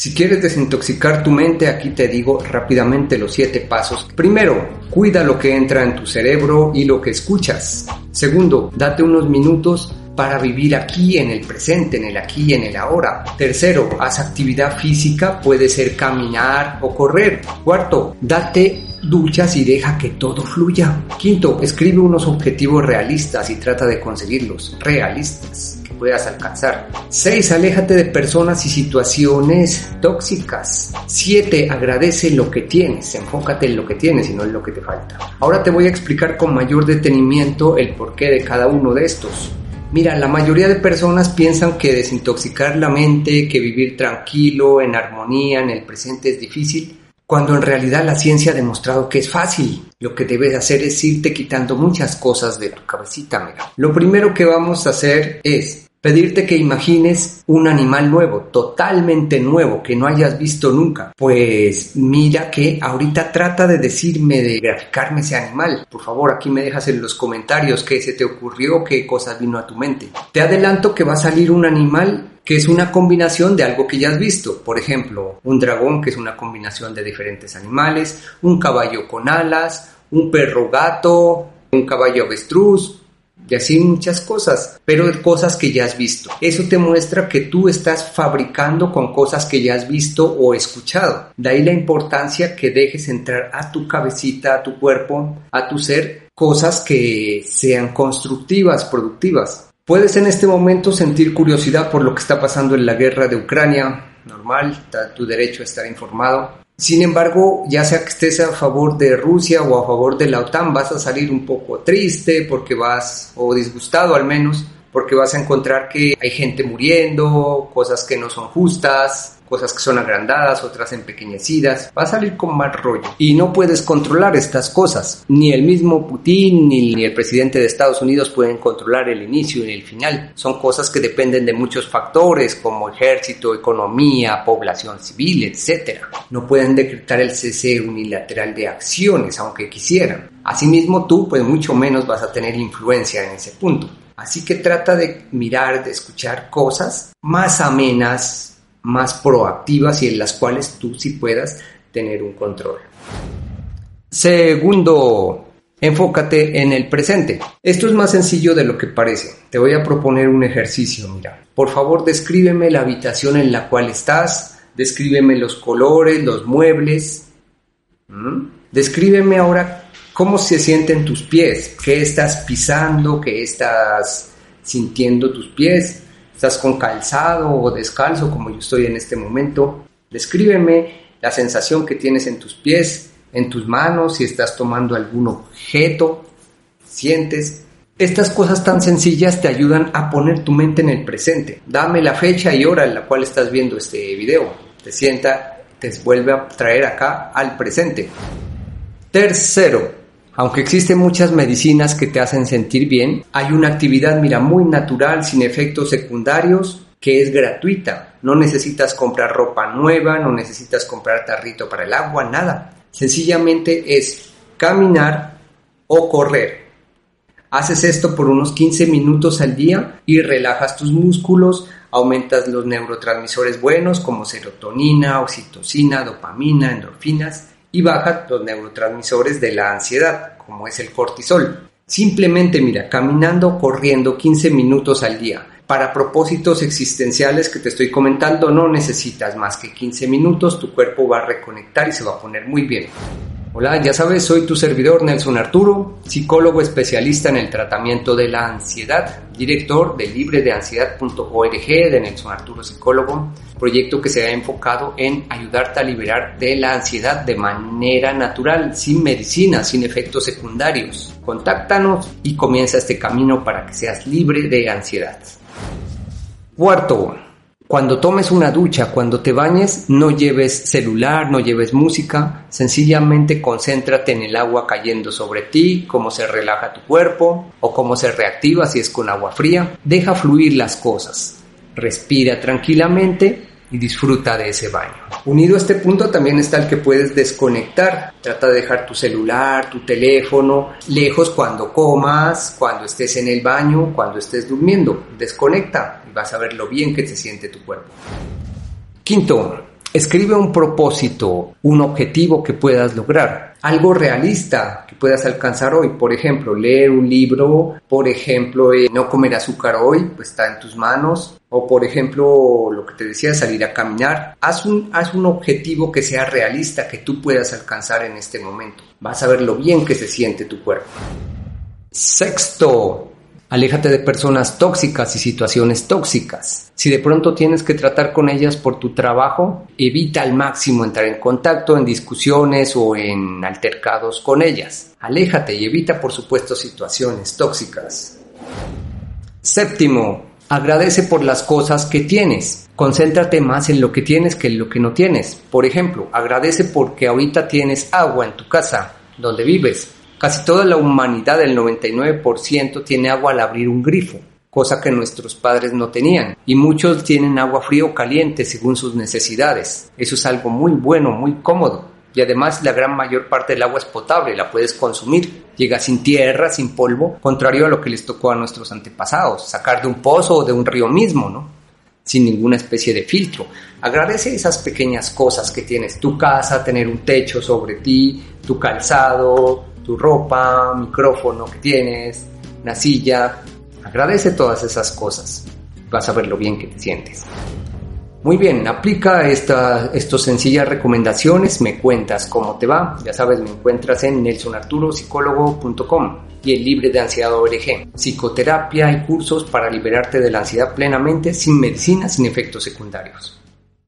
Si quieres desintoxicar tu mente, aquí te digo rápidamente los siete pasos. Primero, cuida lo que entra en tu cerebro y lo que escuchas. Segundo, date unos minutos para vivir aquí en el presente, en el aquí y en el ahora. Tercero, haz actividad física, puede ser caminar o correr. Cuarto, date duchas y deja que todo fluya. Quinto, escribe unos objetivos realistas y trata de conseguirlos, realistas, puedas alcanzar. Seis, aléjate de personas y situaciones tóxicas. Siete, agradece lo que tienes, enfócate en lo que tienes y no en lo que te falta. Ahora te voy a explicar con mayor detenimiento el porqué de cada uno de estos. Mira, la mayoría de personas piensan que desintoxicar la mente, que vivir tranquilo, en armonía, en el presente es difícil, cuando en realidad la ciencia ha demostrado que es fácil. Lo que debes hacer es irte quitando muchas cosas de tu cabecita, mira. Lo primero que vamos a hacer es pedirte que imagines un animal nuevo, totalmente nuevo, que no hayas visto nunca. Pues mira que ahorita trata de decirme, de graficarme ese animal. Por favor, aquí me dejas en los comentarios qué se te ocurrió, qué cosas vino a tu mente. Te adelanto que va a salir un animal que es una combinación de algo que ya has visto. Por ejemplo, un dragón, que es una combinación de diferentes animales, un caballo con alas, un perro gato, un caballo avestruz, y así muchas cosas, pero cosas que ya has visto. Eso te muestra que tú estás fabricando con cosas que ya has visto o escuchado. De ahí la importancia que dejes entrar a tu cabecita, a tu cuerpo, a tu ser, cosas que sean constructivas, productivas. Puedes en este momento sentir curiosidad por lo que está pasando en la guerra de Ucrania, normal, está tu derecho a estar informado. Sin embargo, ya sea que estés a favor de Rusia o a favor de la OTAN, vas a salir un poco triste porque vas, o disgustado al menos, porque vas a encontrar que hay gente muriendo, cosas que no son justas, cosas que son agrandadas, otras empequeñecidas, va a salir con mal rollo. Y no puedes controlar estas cosas. Ni el mismo Putin ni el presidente de Estados Unidos pueden controlar el inicio y el final. Son cosas que dependen de muchos factores como ejército, economía, población civil, etc. No pueden decretar el cese unilateral de acciones, aunque quisieran. Asimismo, tú, pues mucho menos vas a tener influencia en ese punto. Así que trata de mirar, de escuchar cosas más amenas, más proactivas y en las cuales tú sí puedas tener un control. Segundo, enfócate en el presente. Esto es más sencillo de lo que parece. Te voy a proponer un ejercicio, mira. Por favor, descríbeme la habitación en la cual estás, descríbeme los colores, los muebles. ¿Mm? Descríbeme ahora cómo se sienten tus pies, qué estás pisando, qué estás sintiendo tus pies, estás con calzado o descalzo como yo estoy en este momento. Descríbeme la sensación que tienes en tus pies, en tus manos, si estás tomando algún objeto, sientes. Estas cosas tan sencillas te ayudan a poner tu mente en el presente. Dame la fecha y hora en la cual estás viendo este video. Te sienta, te vuelve a traer acá al presente. Tercero, aunque existen muchas medicinas que te hacen sentir bien, hay una actividad, mira, muy natural, sin efectos secundarios, que es gratuita. No necesitas comprar ropa nueva, no necesitas comprar tarrito para el agua, nada. Sencillamente es caminar o correr. Haces esto por unos 15 minutos al día y relajas tus músculos, aumentas los neurotransmisores buenos como serotonina, oxitocina, dopamina, endorfinas y baja los neurotransmisores de la ansiedad, como es el cortisol. Simplemente mira, caminando corriendo 15 minutos al día. Para propósitos existenciales que te estoy comentando, no necesitas más que 15 minutos, tu cuerpo va a reconectar y se va a poner muy bien. Hola, ya sabes, soy tu servidor Nelson Arturo, psicólogo especialista en el tratamiento de la ansiedad, director de libredeansiedad.org de Nelson Arturo Psicólogo, proyecto que se ha enfocado en ayudarte a liberar de la ansiedad de manera natural, sin medicina, sin efectos secundarios. Contáctanos y comienza este camino para que seas libre de ansiedad. Cuarto, cuando tomes una ducha, cuando te bañes, no lleves celular, no lleves música, sencillamente concéntrate en el agua cayendo sobre ti, cómo se relaja tu cuerpo o cómo se reactiva si es con agua fría. Deja fluir las cosas. Respira tranquilamente y disfruta de ese baño. Unido a este punto también está el que puedes desconectar. Trata de dejar tu celular, tu teléfono lejos cuando comas, cuando estés en el baño, cuando estés durmiendo. Desconecta vas a ver lo bien que te siente tu cuerpo. Quinto, Escribe un propósito, un objetivo que puedas lograr, algo realista que puedas alcanzar hoy. Por ejemplo, leer un libro, por ejemplo, eh, no comer azúcar hoy, pues está en tus manos. O por ejemplo, lo que te decía, salir a caminar. Haz un, haz un objetivo que sea realista, que tú puedas alcanzar en este momento. Vas a ver lo bien que se siente tu cuerpo. Sexto, Aléjate de personas tóxicas y situaciones tóxicas. Si de pronto tienes que tratar con ellas por tu trabajo, evita al máximo entrar en contacto, en discusiones o en altercados con ellas. Aléjate y evita, por supuesto, situaciones tóxicas. Séptimo, agradece por las cosas que tienes. Concéntrate más en lo que tienes que en lo que no tienes. Por ejemplo, agradece porque ahorita tienes agua en tu casa, donde vives Casi toda la humanidad, el 99%, tiene agua al abrir un grifo, cosa que nuestros padres no tenían. Y muchos tienen agua fría o caliente según sus necesidades. Eso es algo muy bueno, muy cómodo. Y además la gran mayor parte del agua es potable, la puedes consumir. Llega sin tierra, sin polvo, contrario a lo que les tocó a nuestros antepasados, sacar de un pozo o de un río mismo, ¿no? Sin ninguna especie de filtro. Agradece esas pequeñas cosas que tienes, tu casa, tener un techo sobre ti, tu calzado, tu ropa, micrófono que tienes, una silla. Agradece todas esas cosas. Vas a ver lo bien que te sientes. Muy bien, aplica estas sencillas recomendaciones, me cuentas cómo te va. Ya sabes, me encuentras en nelsonarturopsicólogo.com y el Libre de Ansiedad ORG. Psicoterapia y cursos para liberarte de la ansiedad plenamente, sin medicina, sin efectos secundarios.